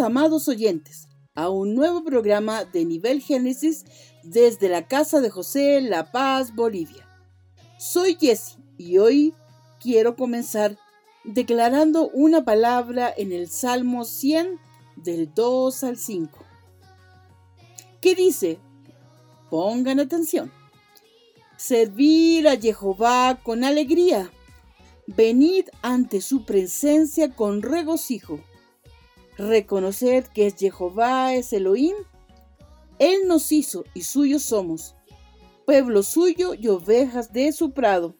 Amados oyentes, a un nuevo programa de Nivel Génesis desde la casa de José La Paz, Bolivia. Soy Jesse y hoy quiero comenzar declarando una palabra en el Salmo 100 del 2 al 5. ¿Qué dice? Pongan atención. Servir a Jehová con alegría. Venid ante su presencia con regocijo Reconoced que Jehová es Elohim. Él nos hizo y suyos somos, pueblo suyo y ovejas de su prado.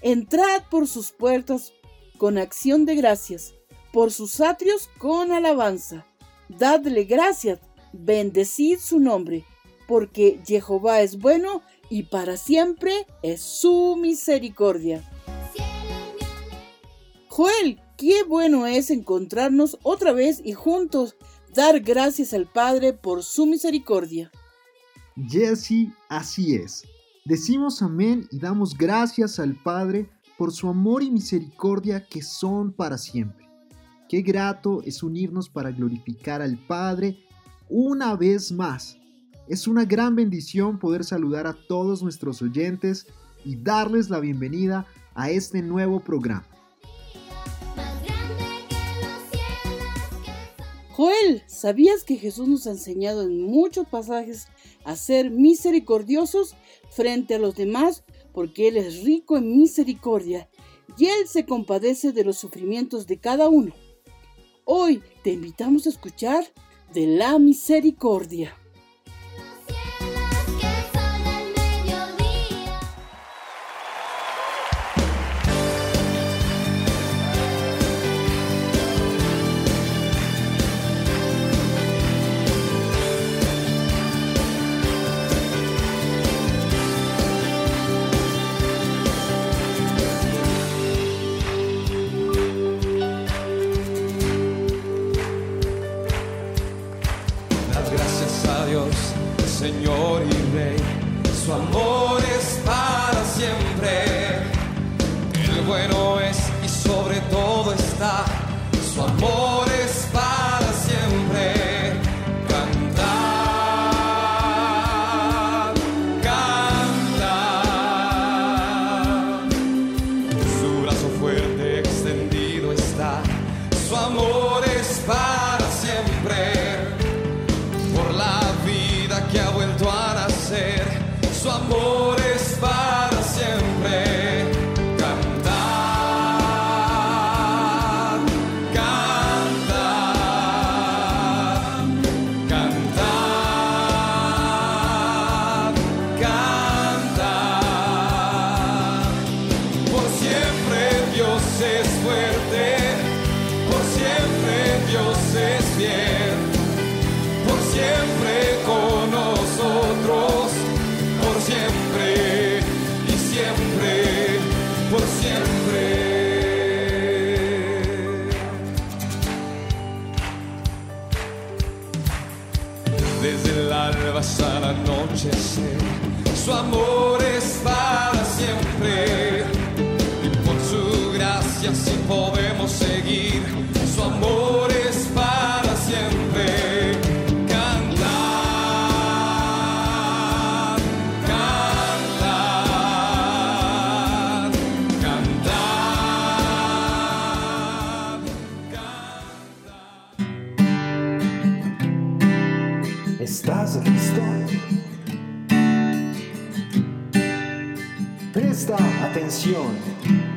Entrad por sus puertas con acción de gracias, por sus atrios con alabanza. Dadle gracias, bendecid su nombre, porque Jehová es bueno y para siempre es su misericordia. Joel Qué bueno es encontrarnos otra vez y juntos dar gracias al Padre por su misericordia. Jesse, así es. Decimos amén y damos gracias al Padre por su amor y misericordia que son para siempre. Qué grato es unirnos para glorificar al Padre una vez más. Es una gran bendición poder saludar a todos nuestros oyentes y darles la bienvenida a este nuevo programa. Joel, ¿sabías que Jesús nos ha enseñado en muchos pasajes a ser misericordiosos frente a los demás porque Él es rico en misericordia y Él se compadece de los sufrimientos de cada uno? Hoy te invitamos a escuchar de la misericordia.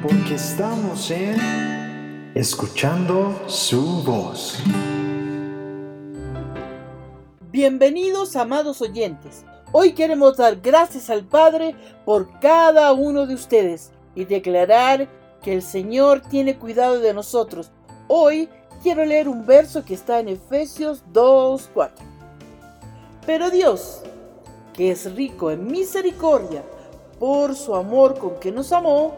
Porque estamos en Escuchando su voz. Bienvenidos, amados oyentes. Hoy queremos dar gracias al Padre por cada uno de ustedes y declarar que el Señor tiene cuidado de nosotros. Hoy quiero leer un verso que está en Efesios 2.4. Pero Dios, que es rico en misericordia, por su amor con que nos amó,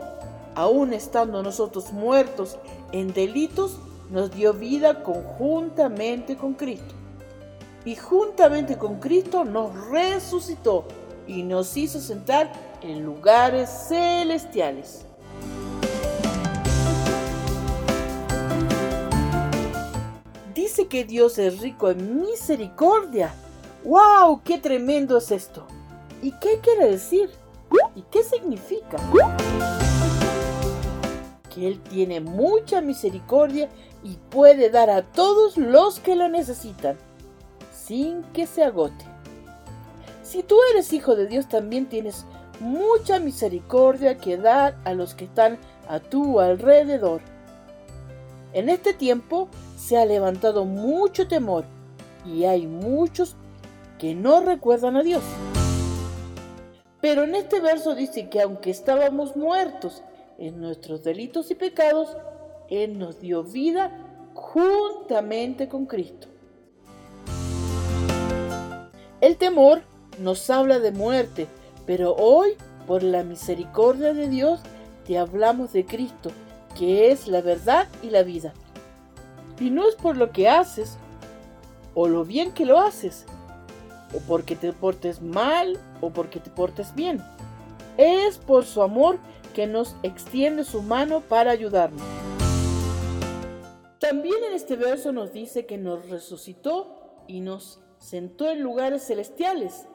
aun estando nosotros muertos en delitos, nos dio vida conjuntamente con Cristo. Y juntamente con Cristo nos resucitó y nos hizo sentar en lugares celestiales. Dice que Dios es rico en misericordia. ¡Wow! ¡Qué tremendo es esto! ¿Y qué quiere decir? ¿Y qué significa? Que Él tiene mucha misericordia y puede dar a todos los que lo necesitan, sin que se agote. Si tú eres hijo de Dios, también tienes mucha misericordia que dar a los que están a tu alrededor. En este tiempo se ha levantado mucho temor y hay muchos que no recuerdan a Dios. Pero en este verso dice que aunque estábamos muertos en nuestros delitos y pecados, Él nos dio vida juntamente con Cristo. El temor nos habla de muerte, pero hoy, por la misericordia de Dios, te hablamos de Cristo, que es la verdad y la vida. Y no es por lo que haces, o lo bien que lo haces, o porque te portes mal o porque te portes bien. Es por su amor que nos extiende su mano para ayudarnos. También en este verso nos dice que nos resucitó y nos sentó en lugares celestiales,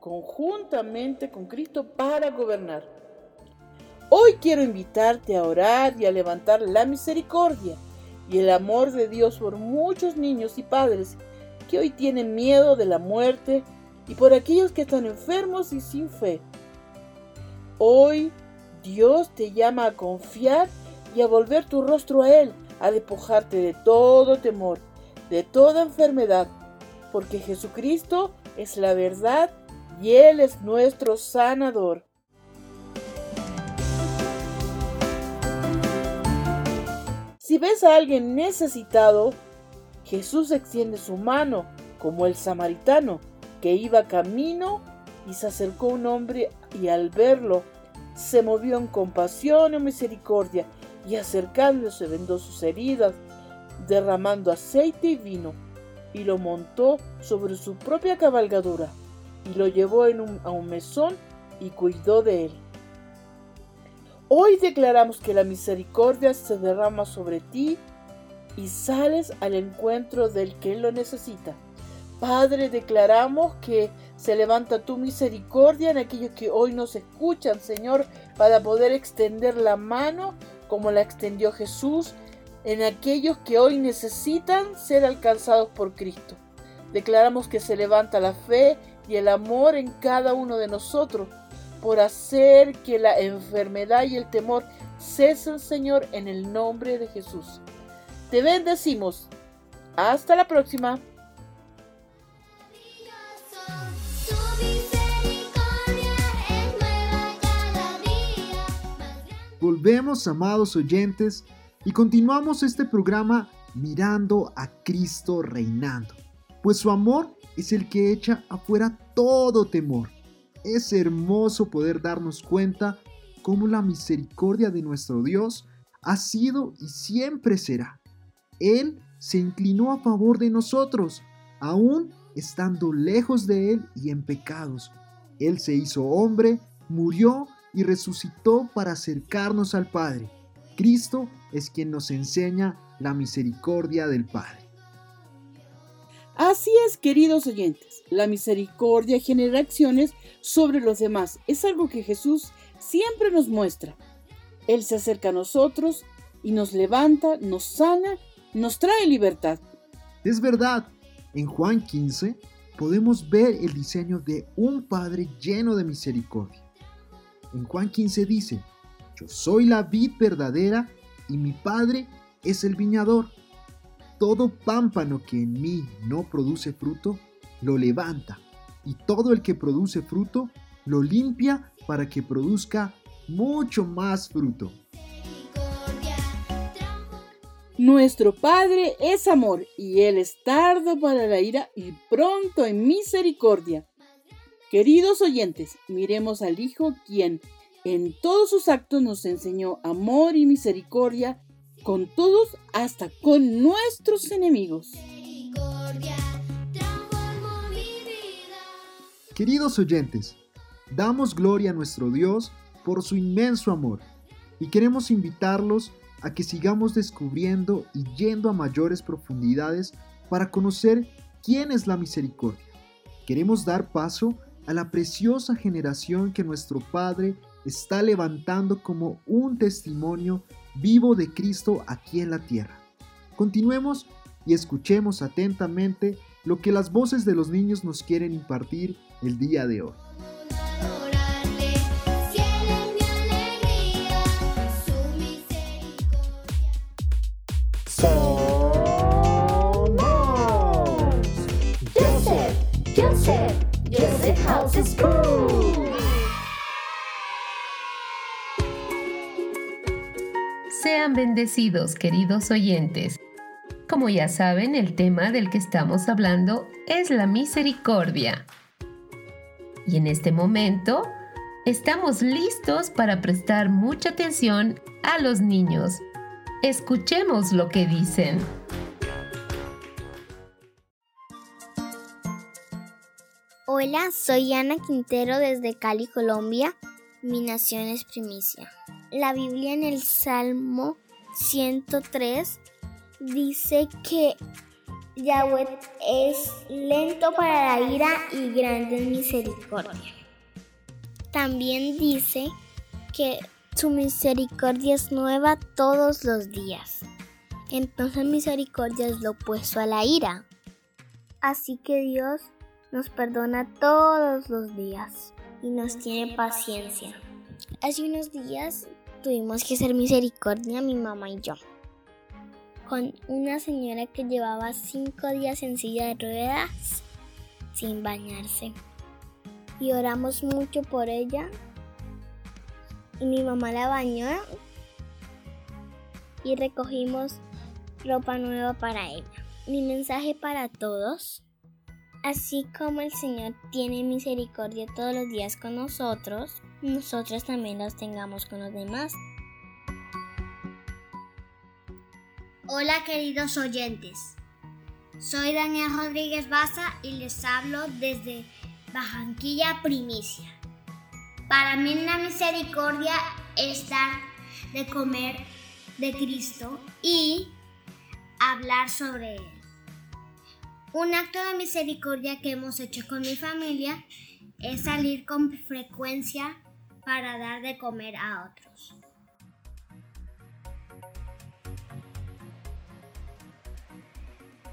conjuntamente con Cristo para gobernar. Hoy quiero invitarte a orar y a levantar la misericordia y el amor de Dios por muchos niños y padres que hoy tienen miedo de la muerte y por aquellos que están enfermos y sin fe. Hoy Dios te llama a confiar y a volver tu rostro a Él, a despojarte de todo temor, de toda enfermedad, porque Jesucristo es la verdad y Él es nuestro sanador. Si ves a alguien necesitado, Jesús extiende su mano como el samaritano que iba camino y se acercó un hombre y al verlo se movió en compasión y misericordia y acercándose vendó sus heridas, derramando aceite y vino y lo montó sobre su propia cabalgadura y lo llevó en a un mesón y cuidó de él. Hoy declaramos que la misericordia se derrama sobre ti y sales al encuentro del que lo necesita. Padre, declaramos que se levanta tu misericordia en aquellos que hoy nos escuchan, Señor, para poder extender la mano como la extendió Jesús en aquellos que hoy necesitan ser alcanzados por Cristo. Declaramos que se levanta la fe y el amor en cada uno de nosotros por hacer que la enfermedad y el temor cesen, Señor, en el nombre de Jesús. Te bendecimos. Hasta la próxima. Volvemos, amados oyentes, y continuamos este programa mirando a Cristo reinando, pues su amor es el que echa afuera todo temor. Es hermoso poder darnos cuenta cómo la misericordia de nuestro Dios ha sido y siempre será. Él se inclinó a favor de nosotros, aún estando lejos de Él y en pecados. Él se hizo hombre, murió y resucitó para acercarnos al Padre. Cristo es quien nos enseña la misericordia del Padre. Así es, queridos oyentes, la misericordia genera acciones sobre los demás. Es algo que Jesús siempre nos muestra. Él se acerca a nosotros y nos levanta, nos sana, nos trae libertad. Es verdad, en Juan 15 podemos ver el diseño de un Padre lleno de misericordia. En Juan 15 dice, Yo soy la vid verdadera y mi Padre es el viñador. Todo pámpano que en mí no produce fruto, lo levanta, y todo el que produce fruto, lo limpia para que produzca mucho más fruto. Nuestro Padre es amor y Él es tardo para la ira y pronto en misericordia. Queridos oyentes, miremos al Hijo quien en todos sus actos nos enseñó amor y misericordia con todos hasta con nuestros enemigos. Queridos oyentes, damos gloria a nuestro Dios por su inmenso amor y queremos invitarlos a que sigamos descubriendo y yendo a mayores profundidades para conocer quién es la misericordia. Queremos dar paso a la preciosa generación que nuestro Padre está levantando como un testimonio vivo de Cristo aquí en la tierra. Continuemos y escuchemos atentamente lo que las voces de los niños nos quieren impartir el día de hoy. Sean bendecidos, queridos oyentes. Como ya saben, el tema del que estamos hablando es la misericordia. Y en este momento estamos listos para prestar mucha atención a los niños. Escuchemos lo que dicen. Hola, soy Ana Quintero desde Cali, Colombia. Mi nación es primicia. La Biblia en el Salmo 103 dice que Yahweh es lento para la ira y grande en misericordia. También dice que su misericordia es nueva todos los días. Entonces misericordia es lo opuesto a la ira. Así que Dios nos perdona todos los días y nos tiene paciencia. Hace unos días tuvimos que hacer misericordia mi mamá y yo con una señora que llevaba cinco días en silla de ruedas sin bañarse. Y oramos mucho por ella. Y mi mamá la bañó y recogimos ropa nueva para ella. Mi mensaje para todos Así como el Señor tiene misericordia todos los días con nosotros, nosotros también los tengamos con los demás. Hola queridos oyentes, soy Daniel Rodríguez Baza y les hablo desde Bajanquilla Primicia. Para mí la misericordia es dar de comer de Cristo y hablar sobre Él. Un acto de misericordia que hemos hecho con mi familia es salir con frecuencia para dar de comer a otros.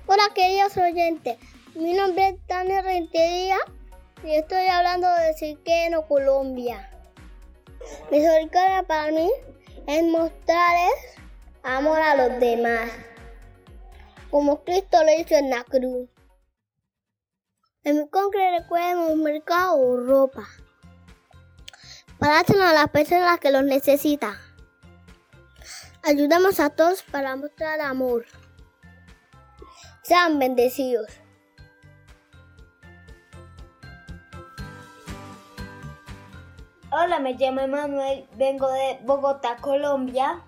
Hola queridos oyentes, mi nombre es Daniel Rentería y estoy hablando de Siqueno, Colombia. Misericordia para mí es mostrarles amor a los demás como Cristo lo hizo en la cruz. En mi congre recuerden un mercado o ropa. Para a las personas que los necesitan. Ayudamos a todos para mostrar amor. Sean bendecidos. Hola, me llamo Emanuel, vengo de Bogotá, Colombia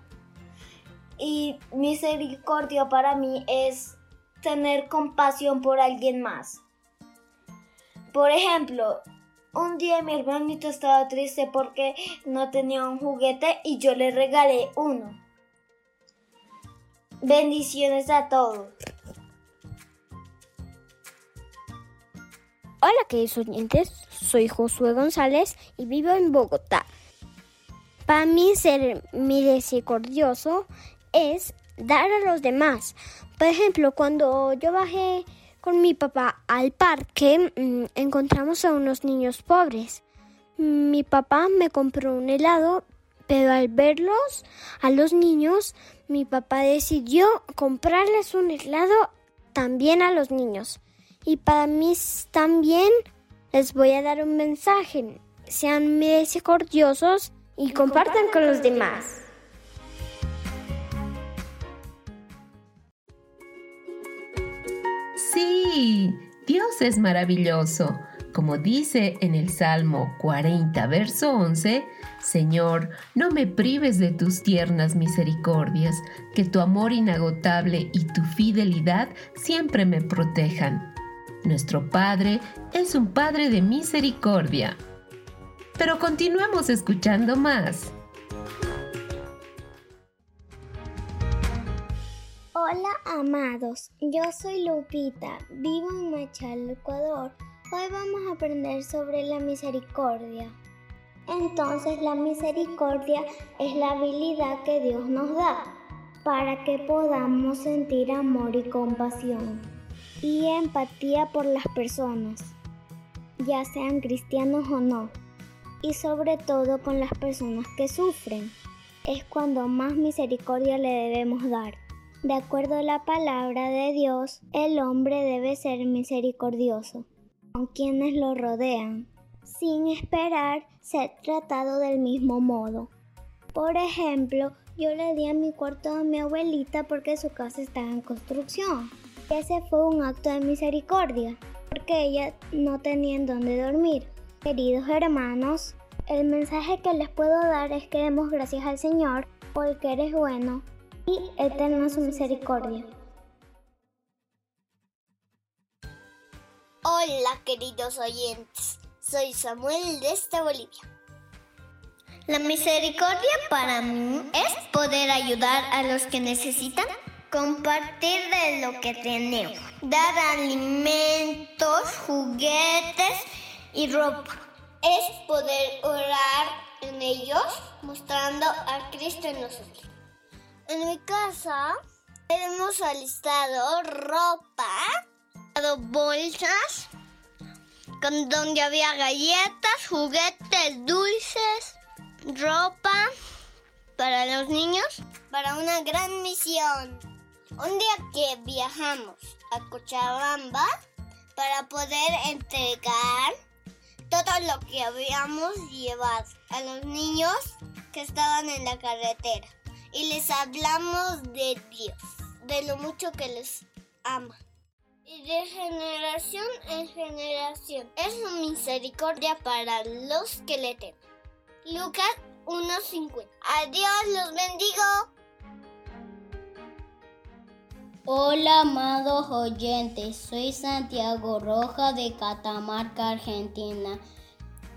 y misericordia para mí es tener compasión por alguien más. Por ejemplo, un día mi hermanito estaba triste porque no tenía un juguete y yo le regalé uno. Bendiciones a todos. Hola queridos oyentes, soy Josué González y vivo en Bogotá. Para mí ser misericordioso es dar a los demás. Por ejemplo, cuando yo bajé con mi papá al parque, mm, encontramos a unos niños pobres. mi papá me compró un helado, pero al verlos a los niños, mi papá decidió comprarles un helado también a los niños. Y para mí también les voy a dar un mensaje. Sean misericordiosos y compartan con los demás. Sí, Dios es maravilloso. Como dice en el Salmo 40, verso 11, Señor, no me prives de tus tiernas misericordias, que tu amor inagotable y tu fidelidad siempre me protejan. Nuestro Padre es un Padre de misericordia. Pero continuemos escuchando más. Hola amados, yo soy Lupita, vivo en Machal, Ecuador. Hoy vamos a aprender sobre la misericordia. Entonces la misericordia es la habilidad que Dios nos da para que podamos sentir amor y compasión y empatía por las personas, ya sean cristianos o no, y sobre todo con las personas que sufren. Es cuando más misericordia le debemos dar. De acuerdo a la palabra de Dios, el hombre debe ser misericordioso con quienes lo rodean, sin esperar ser tratado del mismo modo. Por ejemplo, yo le di a mi cuarto a mi abuelita porque su casa estaba en construcción. Ese fue un acto de misericordia, porque ella no tenía en dónde dormir. Queridos hermanos, el mensaje que les puedo dar es que demos gracias al Señor porque eres bueno y eterna su misericordia. Hola queridos oyentes, soy Samuel desde Bolivia. La misericordia para mí es poder ayudar a los que necesitan, compartir de lo que tenemos, dar alimentos, juguetes y ropa. Es poder orar en ellos, mostrando a Cristo en nosotros. En mi casa hemos alistado ropa, bolsas, con donde había galletas, juguetes, dulces, ropa para los niños, para una gran misión. Un día que viajamos a Cochabamba para poder entregar todo lo que habíamos llevado a los niños que estaban en la carretera y les hablamos de Dios, de lo mucho que les ama. Y de generación en generación es su misericordia para los que le temen. Lucas 1.50. Adiós, los bendigo. Hola amados oyentes, soy Santiago Roja de Catamarca, Argentina.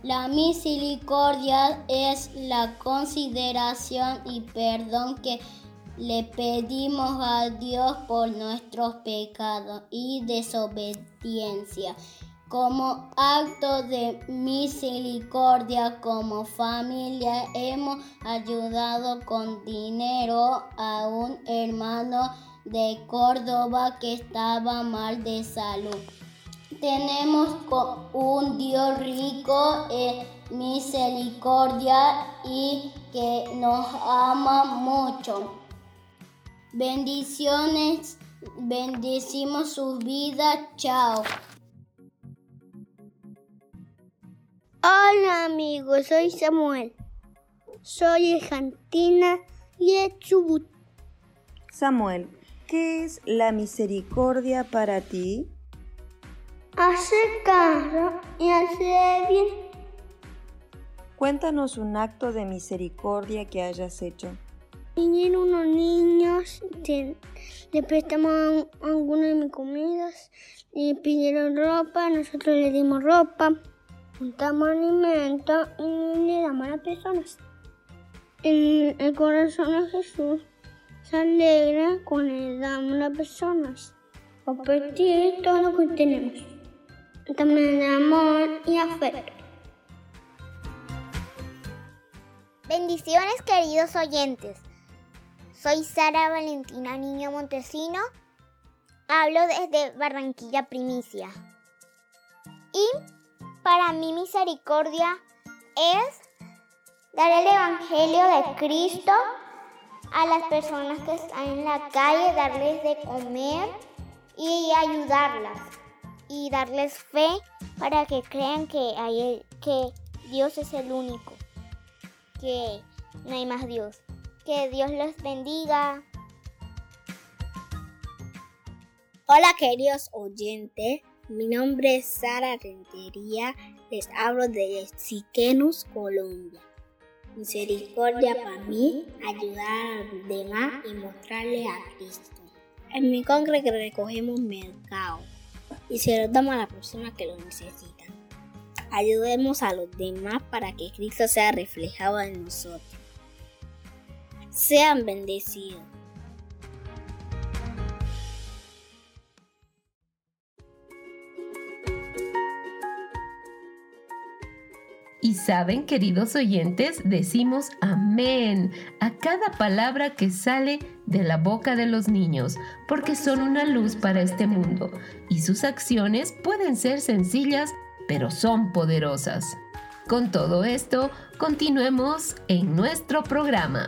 La misericordia es la consideración y perdón que le pedimos a Dios por nuestros pecados y desobediencia. Como acto de misericordia, como familia, hemos ayudado con dinero a un hermano de Córdoba que estaba mal de salud. Tenemos un Dios rico en misericordia y que nos ama mucho. Bendiciones, bendecimos su vida. Chao. Hola amigos, soy Samuel. Soy argentina y de Chubut. Samuel, ¿qué es la misericordia para ti? Hacer caso y hacer bien. Cuéntanos un acto de misericordia que hayas hecho. Vinieron unos niños, le prestamos algunas de mis comidas, le pidieron ropa, nosotros le dimos ropa, juntamos alimentos y le damos a las personas. El corazón de Jesús se alegra cuando le damos a las personas. Compartir todo lo que tenemos también amor y afecto. Bendiciones queridos oyentes. Soy Sara Valentina Niño Montesino. Hablo desde Barranquilla Primicia. Y para mí misericordia es dar el Evangelio de Cristo a las personas que están en la calle, darles de comer y ayudarlas y darles fe para que crean que, hay, que Dios es el único, que no hay más Dios. Que Dios los bendiga. Hola queridos oyentes, mi nombre es Sara Rentería, les hablo de Siquenus, Colombia. Misericordia para mí, ayudar a los demás y mostrarle a Cristo. En mi congreso recogemos mercado y se lo damos a las personas que lo necesitan. Ayudemos a los demás para que Cristo sea reflejado en nosotros. Sean bendecidos. Y saben, queridos oyentes, decimos amén a cada palabra que sale de la boca de los niños, porque son una luz para este mundo y sus acciones pueden ser sencillas, pero son poderosas. Con todo esto, continuemos en nuestro programa.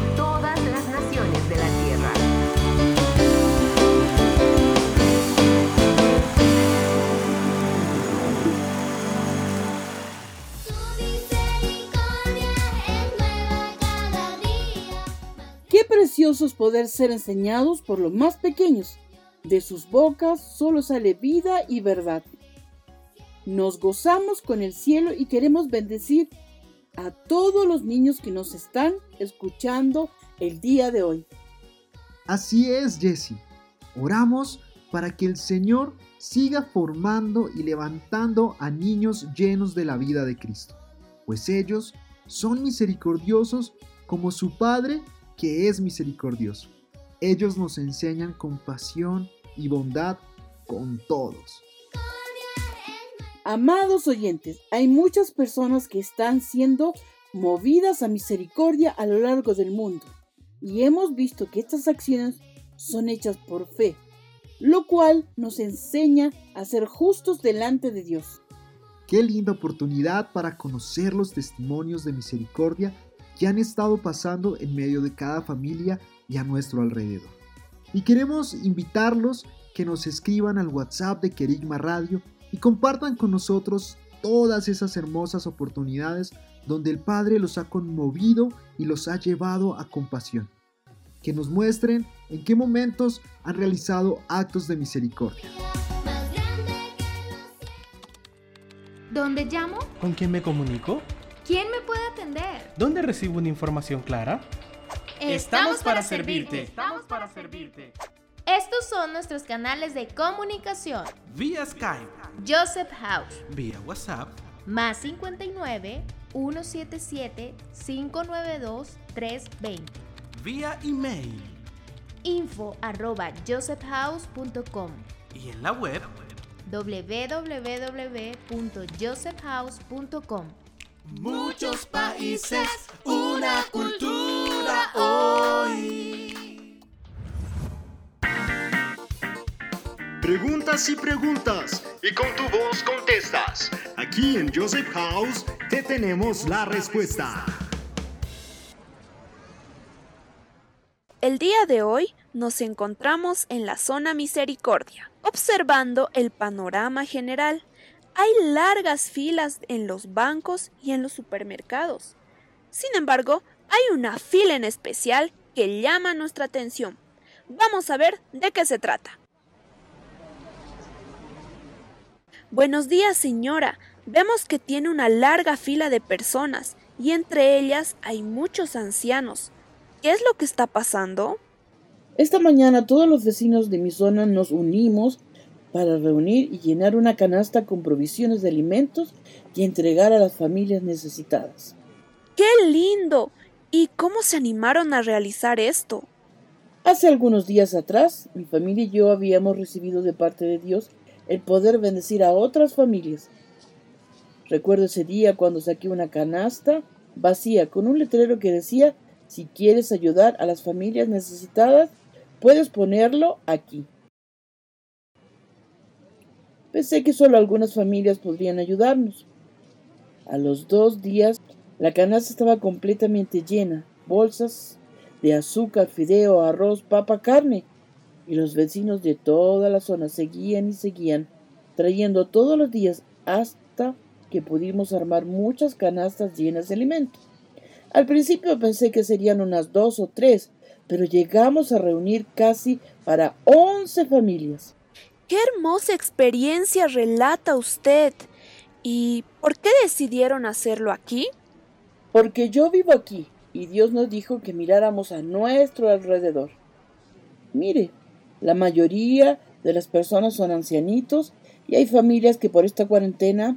Poder ser enseñados por los más pequeños. De sus bocas solo sale vida y verdad. Nos gozamos con el cielo y queremos bendecir a todos los niños que nos están escuchando el día de hoy. Así es, Jesse. Oramos para que el Señor siga formando y levantando a niños llenos de la vida de Cristo, pues ellos son misericordiosos como su Padre que es misericordioso. Ellos nos enseñan compasión y bondad con todos. Amados oyentes, hay muchas personas que están siendo movidas a misericordia a lo largo del mundo y hemos visto que estas acciones son hechas por fe, lo cual nos enseña a ser justos delante de Dios. Qué linda oportunidad para conocer los testimonios de misericordia que han estado pasando en medio de cada familia y a nuestro alrededor. Y queremos invitarlos que nos escriban al WhatsApp de Querigma Radio y compartan con nosotros todas esas hermosas oportunidades donde el Padre los ha conmovido y los ha llevado a compasión. Que nos muestren en qué momentos han realizado actos de misericordia. ¿Dónde llamo? ¿Con quién me comunico? ¿Quién me puede atender? ¿Dónde recibo una información clara? Estamos, para, servirte. Estamos para servirte. Estos son nuestros canales de comunicación. Vía Skype. Joseph House. Vía WhatsApp. Más 59 177 592 320. Vía email. Info arroba josephhouse.com. Y en la web www.josephhouse.com. Muchos países, una cultura hoy. Preguntas y preguntas, y con tu voz contestas. Aquí en Joseph House te tenemos la respuesta. El día de hoy nos encontramos en la zona Misericordia, observando el panorama general. Hay largas filas en los bancos y en los supermercados. Sin embargo, hay una fila en especial que llama nuestra atención. Vamos a ver de qué se trata. Buenos días, señora. Vemos que tiene una larga fila de personas y entre ellas hay muchos ancianos. ¿Qué es lo que está pasando? Esta mañana todos los vecinos de mi zona nos unimos para reunir y llenar una canasta con provisiones de alimentos y entregar a las familias necesitadas. ¡Qué lindo! ¿Y cómo se animaron a realizar esto? Hace algunos días atrás, mi familia y yo habíamos recibido de parte de Dios el poder bendecir a otras familias. Recuerdo ese día cuando saqué una canasta vacía con un letrero que decía, si quieres ayudar a las familias necesitadas, puedes ponerlo aquí. Pensé que solo algunas familias podrían ayudarnos. A los dos días, la canasta estaba completamente llena, bolsas de azúcar, fideo, arroz, papa, carne, y los vecinos de toda la zona seguían y seguían, trayendo todos los días hasta que pudimos armar muchas canastas llenas de alimento. Al principio pensé que serían unas dos o tres, pero llegamos a reunir casi para once familias. ¡Qué hermosa experiencia relata usted! ¿Y por qué decidieron hacerlo aquí? Porque yo vivo aquí y Dios nos dijo que miráramos a nuestro alrededor. Mire, la mayoría de las personas son ancianitos y hay familias que por esta cuarentena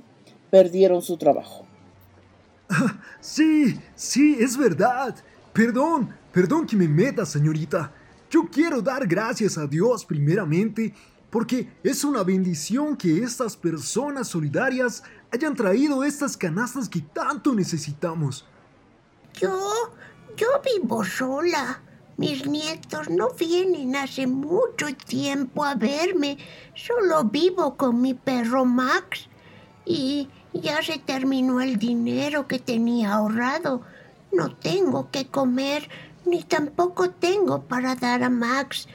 perdieron su trabajo. Sí, sí, es verdad. Perdón, perdón que me meta, señorita. Yo quiero dar gracias a Dios primeramente porque es una bendición que estas personas solidarias hayan traído estas canastas que tanto necesitamos. Yo, yo vivo sola. Mis nietos no vienen hace mucho tiempo a verme. Solo vivo con mi perro Max. Y ya se terminó el dinero que tenía ahorrado. No tengo que comer, ni tampoco tengo para dar a Max.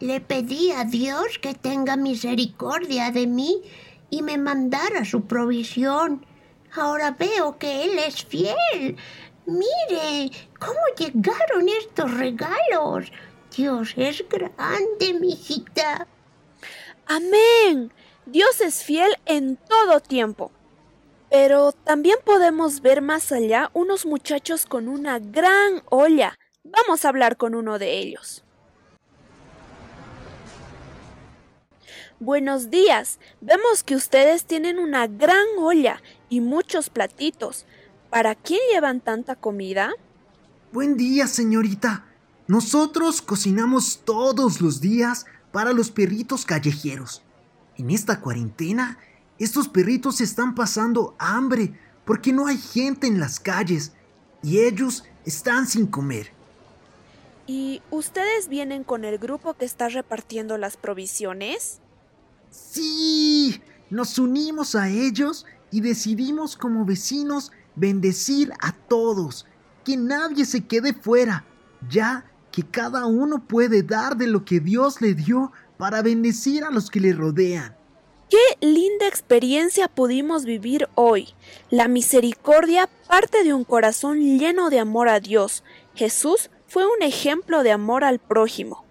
Le pedí a Dios que tenga misericordia de mí y me mandara su provisión. Ahora veo que Él es fiel. Mire cómo llegaron estos regalos. Dios es grande, mijita. Amén. Dios es fiel en todo tiempo. Pero también podemos ver más allá unos muchachos con una gran olla. Vamos a hablar con uno de ellos. Buenos días. Vemos que ustedes tienen una gran olla y muchos platitos. ¿Para quién llevan tanta comida? Buen día, señorita. Nosotros cocinamos todos los días para los perritos callejeros. En esta cuarentena, estos perritos están pasando hambre porque no hay gente en las calles y ellos están sin comer. ¿Y ustedes vienen con el grupo que está repartiendo las provisiones? Sí, nos unimos a ellos y decidimos como vecinos bendecir a todos, que nadie se quede fuera, ya que cada uno puede dar de lo que Dios le dio para bendecir a los que le rodean. Qué linda experiencia pudimos vivir hoy. La misericordia parte de un corazón lleno de amor a Dios. Jesús fue un ejemplo de amor al prójimo.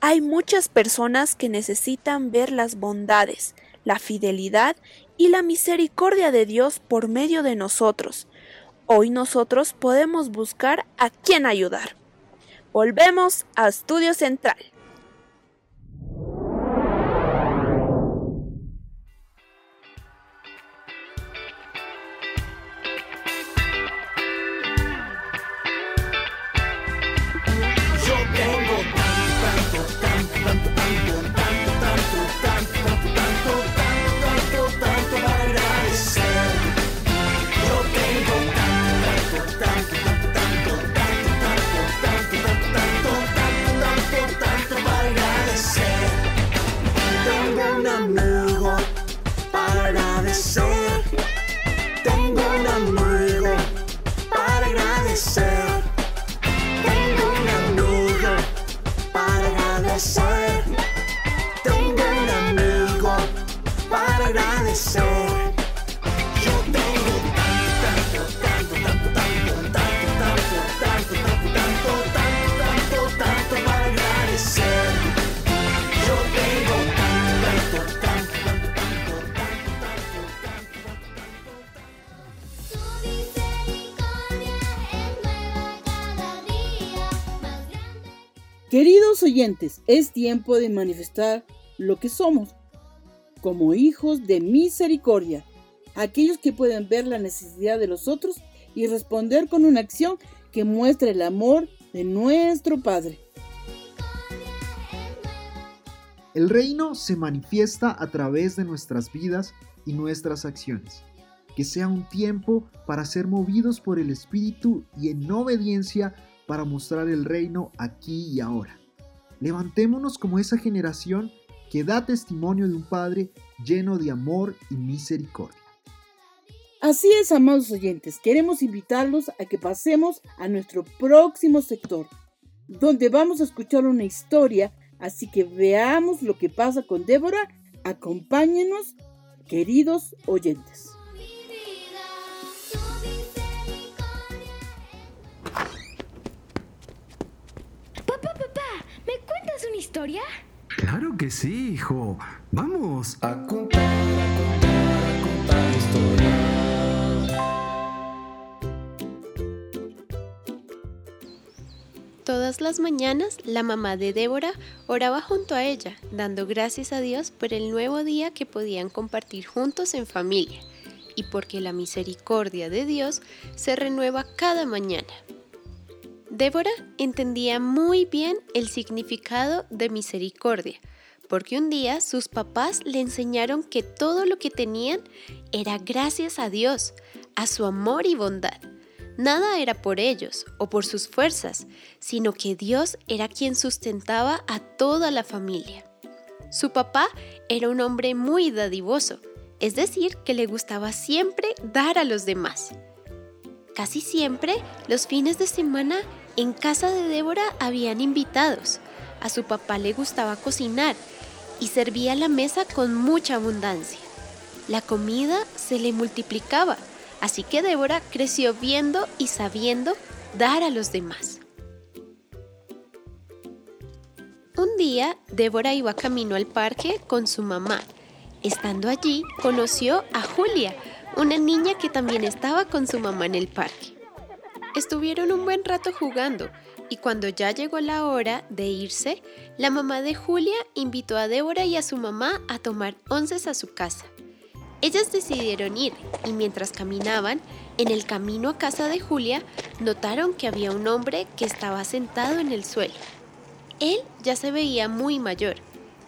Hay muchas personas que necesitan ver las bondades, la fidelidad y la misericordia de Dios por medio de nosotros. Hoy nosotros podemos buscar a quién ayudar. Volvemos a Estudio Central. Queridos oyentes, es tiempo de manifestar lo que somos, como hijos de misericordia, aquellos que pueden ver la necesidad de los otros y responder con una acción que muestre el amor de nuestro Padre. El reino se manifiesta a través de nuestras vidas y nuestras acciones. Que sea un tiempo para ser movidos por el Espíritu y en obediencia para mostrar el reino aquí y ahora. Levantémonos como esa generación que da testimonio de un Padre lleno de amor y misericordia. Así es, amados oyentes, queremos invitarlos a que pasemos a nuestro próximo sector, donde vamos a escuchar una historia, así que veamos lo que pasa con Débora. Acompáñenos, queridos oyentes. Papá, papá, ¿me cuentas una historia? Claro que sí, hijo. Vamos a contar, a contar, a contar historias. Todas las mañanas la mamá de Débora oraba junto a ella, dando gracias a Dios por el nuevo día que podían compartir juntos en familia y porque la misericordia de Dios se renueva cada mañana. Débora entendía muy bien el significado de misericordia, porque un día sus papás le enseñaron que todo lo que tenían era gracias a Dios, a su amor y bondad. Nada era por ellos o por sus fuerzas, sino que Dios era quien sustentaba a toda la familia. Su papá era un hombre muy dadivoso, es decir, que le gustaba siempre dar a los demás. Casi siempre, los fines de semana, en casa de Débora habían invitados. A su papá le gustaba cocinar y servía la mesa con mucha abundancia. La comida se le multiplicaba Así que Débora creció viendo y sabiendo dar a los demás. Un día, Débora iba camino al parque con su mamá. Estando allí, conoció a Julia, una niña que también estaba con su mamá en el parque. Estuvieron un buen rato jugando y cuando ya llegó la hora de irse, la mamá de Julia invitó a Débora y a su mamá a tomar onces a su casa. Ellas decidieron ir y mientras caminaban, en el camino a casa de Julia, notaron que había un hombre que estaba sentado en el suelo. Él ya se veía muy mayor,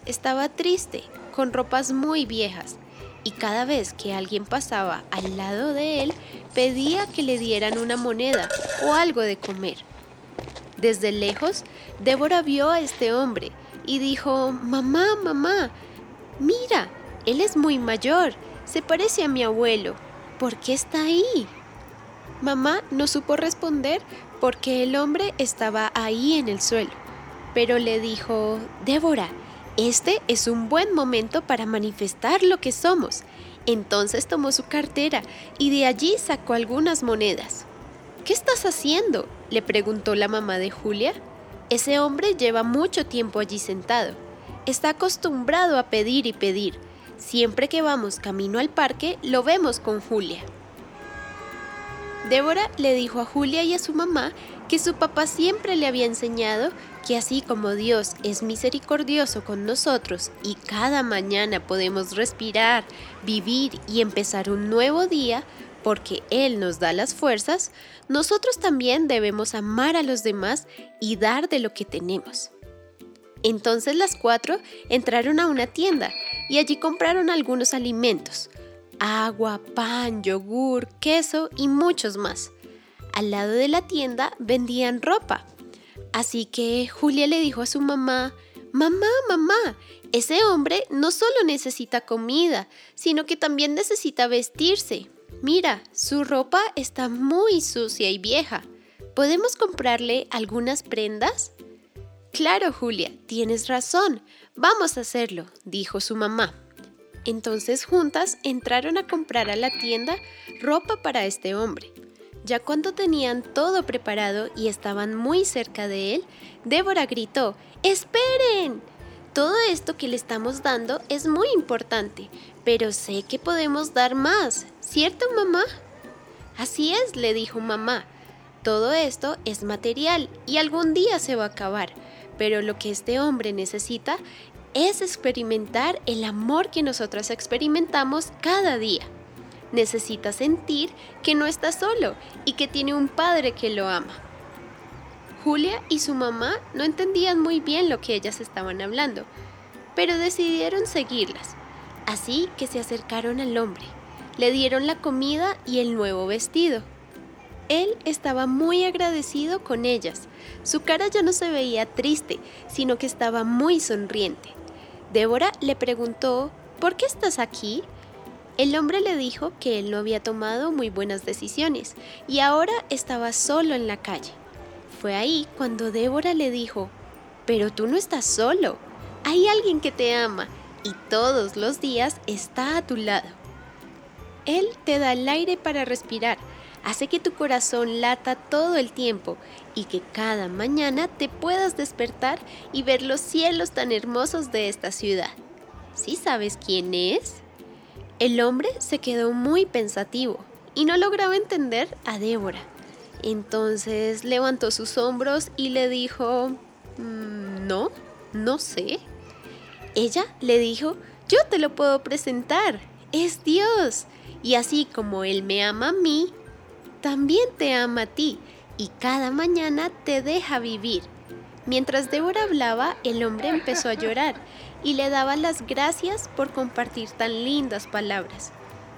estaba triste, con ropas muy viejas, y cada vez que alguien pasaba al lado de él, pedía que le dieran una moneda o algo de comer. Desde lejos, Débora vio a este hombre y dijo, Mamá, mamá, mira, él es muy mayor se parece a mi abuelo. ¿Por qué está ahí? Mamá no supo responder porque el hombre estaba ahí en el suelo, pero le dijo, Débora, este es un buen momento para manifestar lo que somos. Entonces tomó su cartera y de allí sacó algunas monedas. ¿Qué estás haciendo? le preguntó la mamá de Julia. Ese hombre lleva mucho tiempo allí sentado. Está acostumbrado a pedir y pedir Siempre que vamos camino al parque, lo vemos con Julia. Débora le dijo a Julia y a su mamá que su papá siempre le había enseñado que así como Dios es misericordioso con nosotros y cada mañana podemos respirar, vivir y empezar un nuevo día, porque Él nos da las fuerzas, nosotros también debemos amar a los demás y dar de lo que tenemos. Entonces las cuatro entraron a una tienda y allí compraron algunos alimentos, agua, pan, yogur, queso y muchos más. Al lado de la tienda vendían ropa. Así que Julia le dijo a su mamá, Mamá, mamá, ese hombre no solo necesita comida, sino que también necesita vestirse. Mira, su ropa está muy sucia y vieja. ¿Podemos comprarle algunas prendas? Claro, Julia, tienes razón. Vamos a hacerlo, dijo su mamá. Entonces juntas entraron a comprar a la tienda ropa para este hombre. Ya cuando tenían todo preparado y estaban muy cerca de él, Débora gritó, ¡Esperen! Todo esto que le estamos dando es muy importante, pero sé que podemos dar más, ¿cierto mamá? Así es, le dijo mamá. Todo esto es material y algún día se va a acabar pero lo que este hombre necesita es experimentar el amor que nosotras experimentamos cada día. Necesita sentir que no está solo y que tiene un padre que lo ama. Julia y su mamá no entendían muy bien lo que ellas estaban hablando, pero decidieron seguirlas. Así que se acercaron al hombre, le dieron la comida y el nuevo vestido. Él estaba muy agradecido con ellas. Su cara ya no se veía triste, sino que estaba muy sonriente. Débora le preguntó, ¿por qué estás aquí? El hombre le dijo que él no había tomado muy buenas decisiones y ahora estaba solo en la calle. Fue ahí cuando Débora le dijo, pero tú no estás solo, hay alguien que te ama y todos los días está a tu lado. Él te da el aire para respirar, hace que tu corazón lata todo el tiempo y que cada mañana te puedas despertar y ver los cielos tan hermosos de esta ciudad. ¿Sí sabes quién es? El hombre se quedó muy pensativo y no lograba entender a Débora. Entonces levantó sus hombros y le dijo, mm, no, no sé. Ella le dijo, yo te lo puedo presentar, es Dios. Y así como Él me ama a mí, también te ama a ti y cada mañana te deja vivir. Mientras Débora hablaba, el hombre empezó a llorar y le daba las gracias por compartir tan lindas palabras.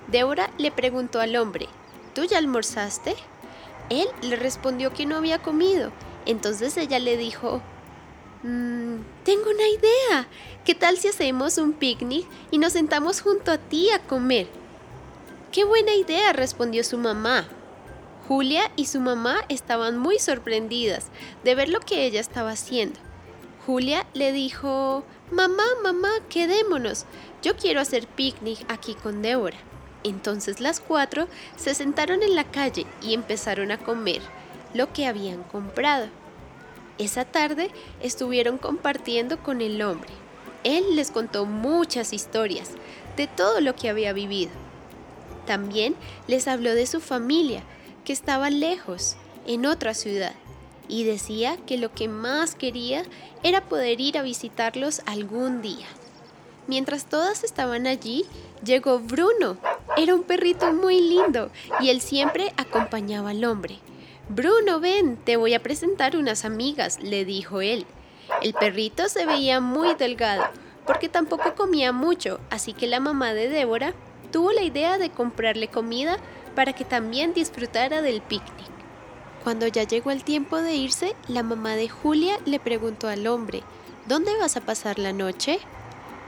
Débora le preguntó al hombre, ¿tú ya almorzaste? Él le respondió que no había comido. Entonces ella le dijo, mmm, tengo una idea. ¿Qué tal si hacemos un picnic y nos sentamos junto a ti a comer? Qué buena idea, respondió su mamá. Julia y su mamá estaban muy sorprendidas de ver lo que ella estaba haciendo. Julia le dijo, Mamá, mamá, quedémonos. Yo quiero hacer picnic aquí con Débora. Entonces las cuatro se sentaron en la calle y empezaron a comer lo que habían comprado. Esa tarde estuvieron compartiendo con el hombre. Él les contó muchas historias de todo lo que había vivido. También les habló de su familia, que estaba lejos, en otra ciudad, y decía que lo que más quería era poder ir a visitarlos algún día. Mientras todas estaban allí, llegó Bruno. Era un perrito muy lindo y él siempre acompañaba al hombre. Bruno, ven, te voy a presentar unas amigas, le dijo él. El perrito se veía muy delgado, porque tampoco comía mucho, así que la mamá de Débora tuvo la idea de comprarle comida para que también disfrutara del picnic. Cuando ya llegó el tiempo de irse, la mamá de Julia le preguntó al hombre, ¿Dónde vas a pasar la noche?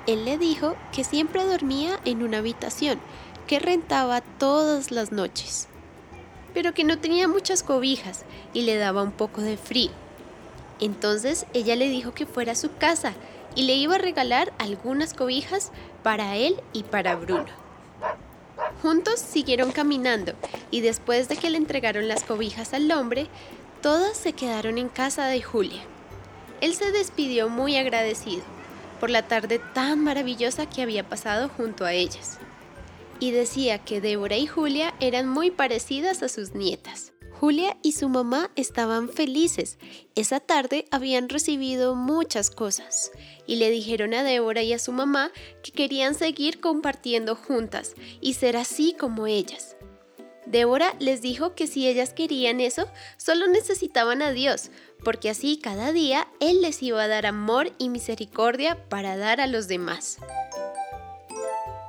Él le dijo que siempre dormía en una habitación que rentaba todas las noches pero que no tenía muchas cobijas y le daba un poco de frío. Entonces ella le dijo que fuera a su casa y le iba a regalar algunas cobijas para él y para Bruno. Juntos siguieron caminando y después de que le entregaron las cobijas al hombre, todas se quedaron en casa de Julia. Él se despidió muy agradecido por la tarde tan maravillosa que había pasado junto a ellas y decía que Débora y Julia eran muy parecidas a sus nietas. Julia y su mamá estaban felices. Esa tarde habían recibido muchas cosas y le dijeron a Débora y a su mamá que querían seguir compartiendo juntas y ser así como ellas. Débora les dijo que si ellas querían eso, solo necesitaban a Dios, porque así cada día Él les iba a dar amor y misericordia para dar a los demás.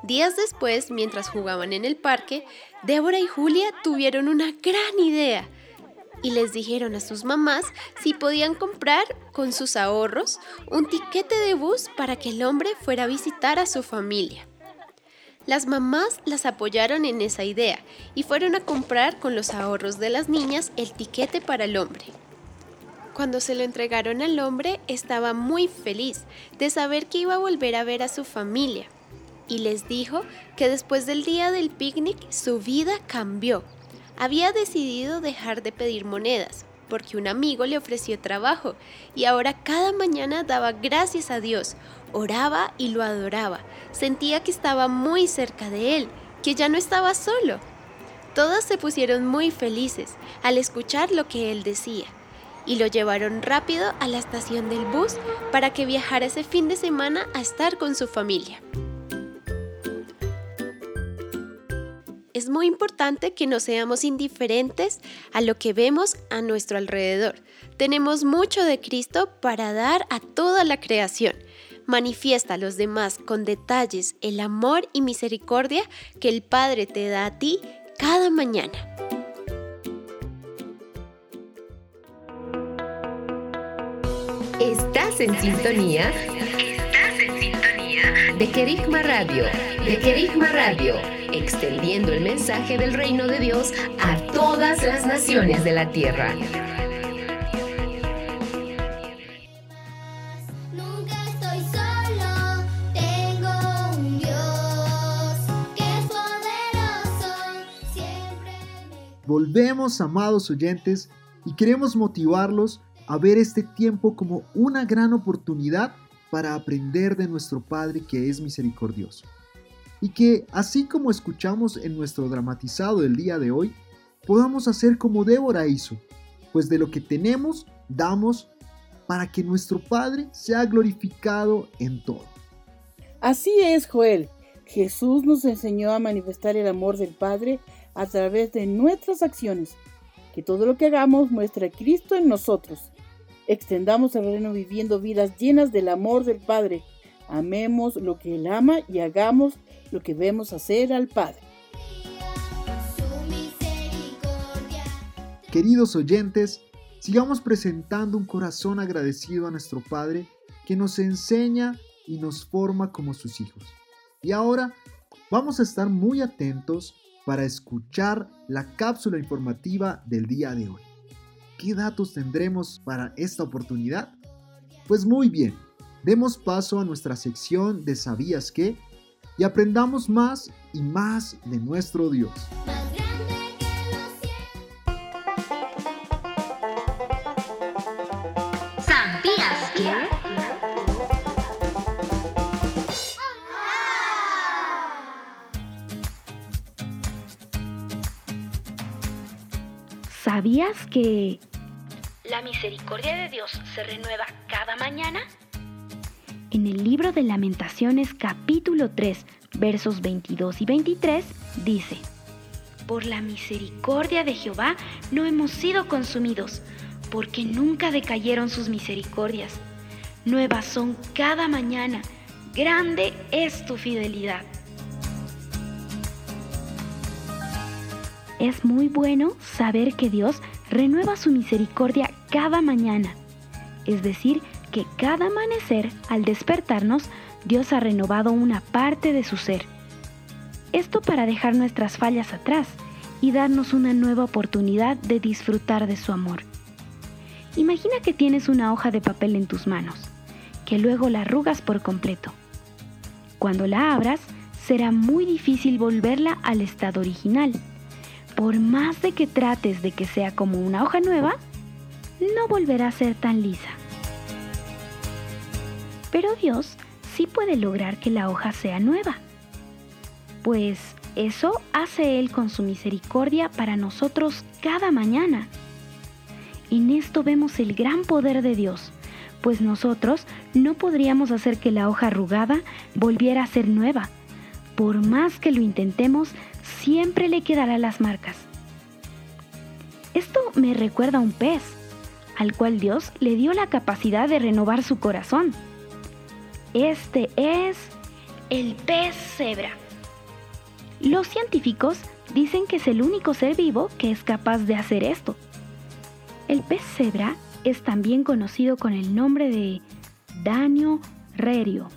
Días después, mientras jugaban en el parque, Débora y Julia tuvieron una gran idea y les dijeron a sus mamás si podían comprar con sus ahorros un tiquete de bus para que el hombre fuera a visitar a su familia. Las mamás las apoyaron en esa idea y fueron a comprar con los ahorros de las niñas el tiquete para el hombre. Cuando se lo entregaron al hombre estaba muy feliz de saber que iba a volver a ver a su familia y les dijo que después del día del picnic su vida cambió. Había decidido dejar de pedir monedas porque un amigo le ofreció trabajo y ahora cada mañana daba gracias a Dios, oraba y lo adoraba. Sentía que estaba muy cerca de él, que ya no estaba solo. Todas se pusieron muy felices al escuchar lo que él decía y lo llevaron rápido a la estación del bus para que viajara ese fin de semana a estar con su familia. Es muy importante que no seamos indiferentes a lo que vemos a nuestro alrededor. Tenemos mucho de Cristo para dar a toda la creación. manifiesta a los demás con detalles el amor y misericordia que el Padre te da a ti cada mañana. Estás en sintonía. De Kerigma Radio. De Kerigma Radio, extendiendo el mensaje del reino de Dios a todas las naciones de la tierra. Nunca estoy solo, tengo un Dios que es poderoso, siempre Volvemos, amados oyentes, y queremos motivarlos a ver este tiempo como una gran oportunidad para aprender de nuestro Padre que es misericordioso. Y que, así como escuchamos en nuestro dramatizado del día de hoy, podamos hacer como Débora hizo, pues de lo que tenemos, damos para que nuestro Padre sea glorificado en todo. Así es, Joel. Jesús nos enseñó a manifestar el amor del Padre a través de nuestras acciones. Que todo lo que hagamos muestre a Cristo en nosotros. Extendamos el reino viviendo vidas llenas del amor del Padre. Amemos lo que Él ama y hagamos lo que vemos hacer al Padre. Queridos oyentes, sigamos presentando un corazón agradecido a nuestro Padre que nos enseña y nos forma como sus hijos. Y ahora vamos a estar muy atentos para escuchar la cápsula informativa del día de hoy. ¿Qué datos tendremos para esta oportunidad? Pues muy bien, demos paso a nuestra sección de ¿Sabías qué? y aprendamos más y más de nuestro Dios. ¿Sabías que la misericordia de Dios se renueva cada mañana? En el libro de Lamentaciones capítulo 3 versos 22 y 23 dice, Por la misericordia de Jehová no hemos sido consumidos, porque nunca decayeron sus misericordias. Nuevas son cada mañana, grande es tu fidelidad. Es muy bueno saber que Dios renueva su misericordia cada mañana. Es decir, que cada amanecer, al despertarnos, Dios ha renovado una parte de su ser. Esto para dejar nuestras fallas atrás y darnos una nueva oportunidad de disfrutar de su amor. Imagina que tienes una hoja de papel en tus manos, que luego la arrugas por completo. Cuando la abras, será muy difícil volverla al estado original por más de que trates de que sea como una hoja nueva, no volverá a ser tan lisa. Pero Dios sí puede lograr que la hoja sea nueva, pues eso hace Él con su misericordia para nosotros cada mañana. En esto vemos el gran poder de Dios, pues nosotros no podríamos hacer que la hoja arrugada volviera a ser nueva. Por más que lo intentemos, siempre le quedará las marcas. Esto me recuerda a un pez, al cual Dios le dio la capacidad de renovar su corazón. Este es el pez cebra. Los científicos dicen que es el único ser vivo que es capaz de hacer esto. El pez cebra es también conocido con el nombre de Danio rerio.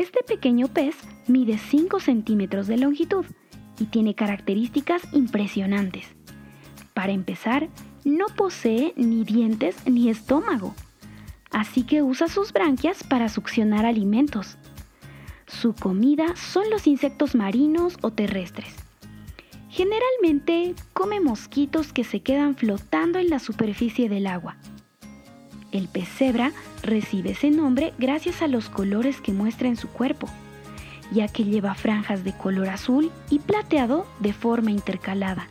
Este pequeño pez mide 5 centímetros de longitud y tiene características impresionantes. Para empezar, no posee ni dientes ni estómago, así que usa sus branquias para succionar alimentos. Su comida son los insectos marinos o terrestres. Generalmente come mosquitos que se quedan flotando en la superficie del agua. El pez cebra recibe ese nombre gracias a los colores que muestra en su cuerpo, ya que lleva franjas de color azul y plateado de forma intercalada.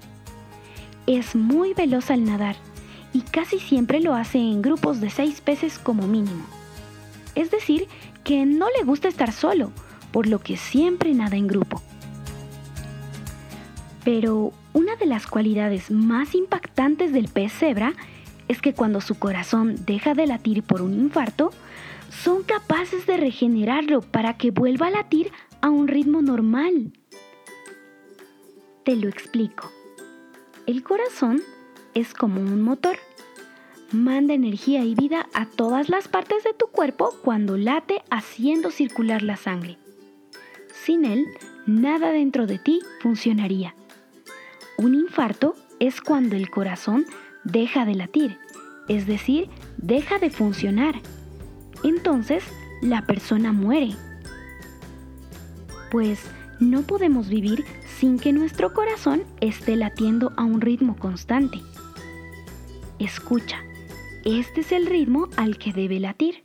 Es muy veloz al nadar y casi siempre lo hace en grupos de seis peces como mínimo. Es decir, que no le gusta estar solo, por lo que siempre nada en grupo. Pero una de las cualidades más impactantes del pez cebra es que cuando su corazón deja de latir por un infarto, son capaces de regenerarlo para que vuelva a latir a un ritmo normal. Te lo explico. El corazón es como un motor. Manda energía y vida a todas las partes de tu cuerpo cuando late haciendo circular la sangre. Sin él, nada dentro de ti funcionaría. Un infarto es cuando el corazón deja de latir, es decir, deja de funcionar. Entonces, la persona muere. Pues no podemos vivir sin que nuestro corazón esté latiendo a un ritmo constante. Escucha, este es el ritmo al que debe latir.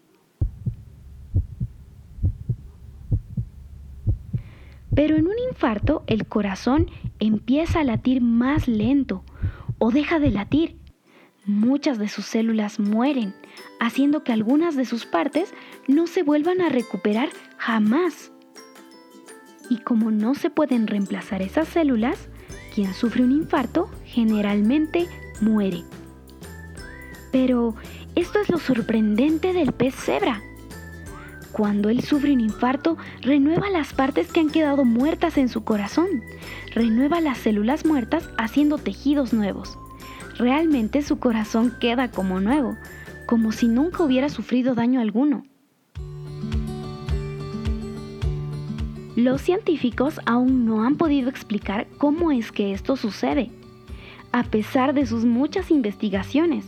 Pero en un infarto el corazón empieza a latir más lento o deja de latir. Muchas de sus células mueren, haciendo que algunas de sus partes no se vuelvan a recuperar jamás. Y como no se pueden reemplazar esas células, quien sufre un infarto generalmente muere. Pero esto es lo sorprendente del pez cebra. Cuando él sufre un infarto, renueva las partes que han quedado muertas en su corazón. Renueva las células muertas haciendo tejidos nuevos. Realmente su corazón queda como nuevo, como si nunca hubiera sufrido daño alguno. Los científicos aún no han podido explicar cómo es que esto sucede, a pesar de sus muchas investigaciones,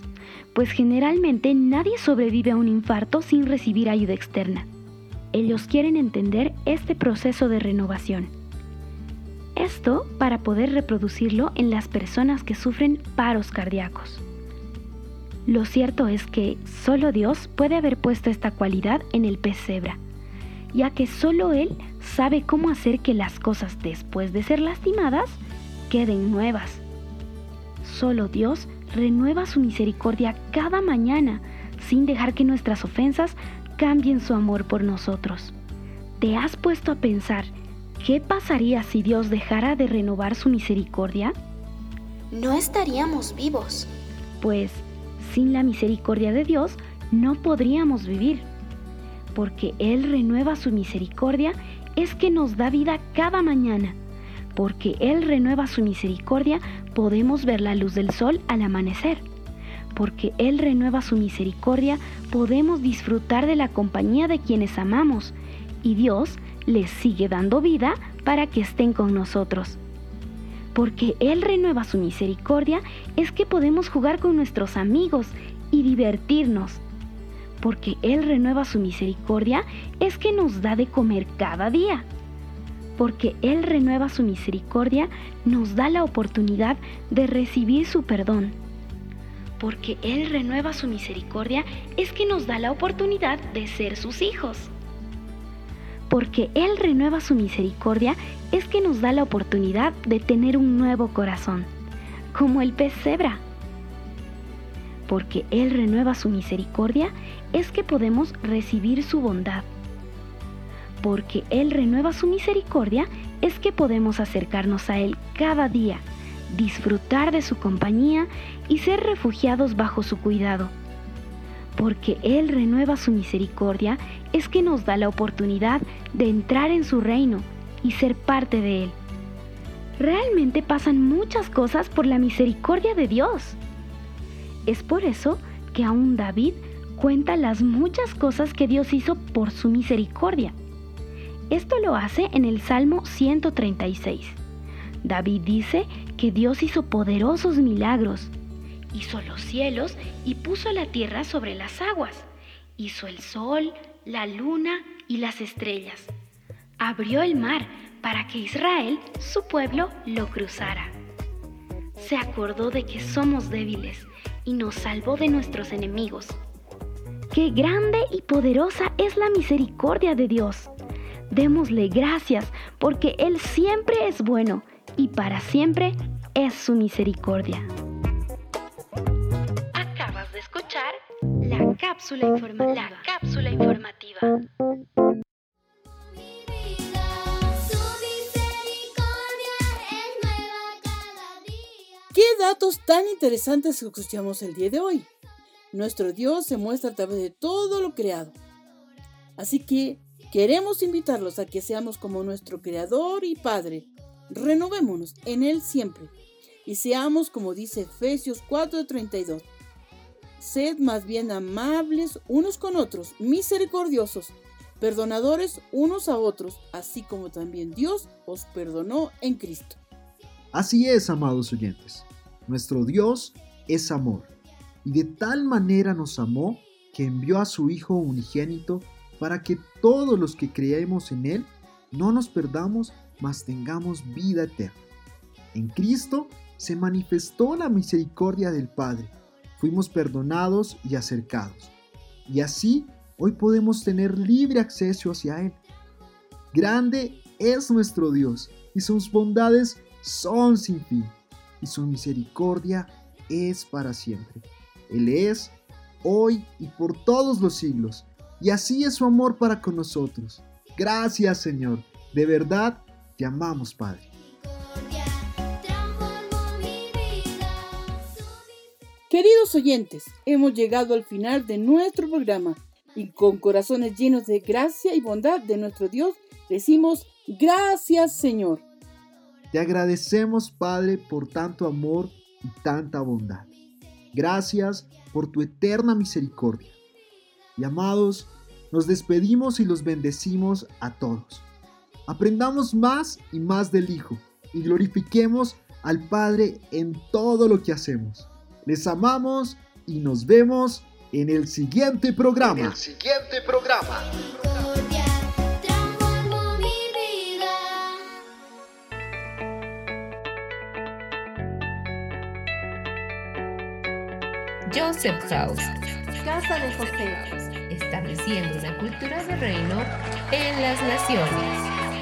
pues generalmente nadie sobrevive a un infarto sin recibir ayuda externa. Ellos quieren entender este proceso de renovación. Esto para poder reproducirlo en las personas que sufren paros cardíacos. Lo cierto es que solo Dios puede haber puesto esta cualidad en el pez cebra, ya que solo Él sabe cómo hacer que las cosas después de ser lastimadas queden nuevas. Solo Dios renueva su misericordia cada mañana sin dejar que nuestras ofensas cambien su amor por nosotros. ¿Te has puesto a pensar qué pasaría si Dios dejara de renovar su misericordia? No estaríamos vivos. Pues sin la misericordia de Dios no podríamos vivir. Porque Él renueva su misericordia es que nos da vida cada mañana. Porque Él renueva su misericordia podemos ver la luz del sol al amanecer porque Él renueva su misericordia, podemos disfrutar de la compañía de quienes amamos y Dios les sigue dando vida para que estén con nosotros. Porque Él renueva su misericordia es que podemos jugar con nuestros amigos y divertirnos. Porque Él renueva su misericordia es que nos da de comer cada día. Porque Él renueva su misericordia nos da la oportunidad de recibir su perdón porque Él renueva su misericordia, es que nos da la oportunidad de ser sus hijos. Porque Él renueva su misericordia, es que nos da la oportunidad de tener un nuevo corazón, como el pez cebra. Porque Él renueva su misericordia, es que podemos recibir su bondad. Porque Él renueva su misericordia, es que podemos acercarnos a Él cada día disfrutar de su compañía y ser refugiados bajo su cuidado. Porque Él renueva su misericordia es que nos da la oportunidad de entrar en su reino y ser parte de Él. Realmente pasan muchas cosas por la misericordia de Dios. Es por eso que aún David cuenta las muchas cosas que Dios hizo por su misericordia. Esto lo hace en el Salmo 136. David dice que Dios hizo poderosos milagros. Hizo los cielos y puso la tierra sobre las aguas. Hizo el sol, la luna y las estrellas. Abrió el mar para que Israel, su pueblo, lo cruzara. Se acordó de que somos débiles y nos salvó de nuestros enemigos. Qué grande y poderosa es la misericordia de Dios. Démosle gracias porque Él siempre es bueno y para siempre es su misericordia. Cápsula, informativa. La cápsula informativa. ¿Qué datos tan interesantes escuchamos el día de hoy? Nuestro Dios se muestra a través de todo lo creado. Así que queremos invitarlos a que seamos como nuestro Creador y Padre. Renovémonos en Él siempre y seamos como dice Efesios 4:32. Sed más bien amables unos con otros, misericordiosos, perdonadores unos a otros, así como también Dios os perdonó en Cristo. Así es, amados oyentes. Nuestro Dios es amor, y de tal manera nos amó que envió a su Hijo unigénito para que todos los que creemos en Él no nos perdamos, mas tengamos vida eterna. En Cristo se manifestó la misericordia del Padre. Fuimos perdonados y acercados. Y así hoy podemos tener libre acceso hacia Él. Grande es nuestro Dios y sus bondades son sin fin y su misericordia es para siempre. Él es hoy y por todos los siglos. Y así es su amor para con nosotros. Gracias Señor. De verdad, te amamos Padre. Oyentes, hemos llegado al final de nuestro programa y con corazones llenos de gracia y bondad de nuestro Dios, decimos gracias Señor. Te agradecemos Padre por tanto amor y tanta bondad. Gracias por tu eterna misericordia. Y amados, nos despedimos y los bendecimos a todos. Aprendamos más y más del Hijo y glorifiquemos al Padre en todo lo que hacemos. Les amamos y nos vemos en el siguiente programa. En el siguiente programa. Transformó mi vida. Joseph House, Casa de José. estableciendo una cultura de reino en las naciones.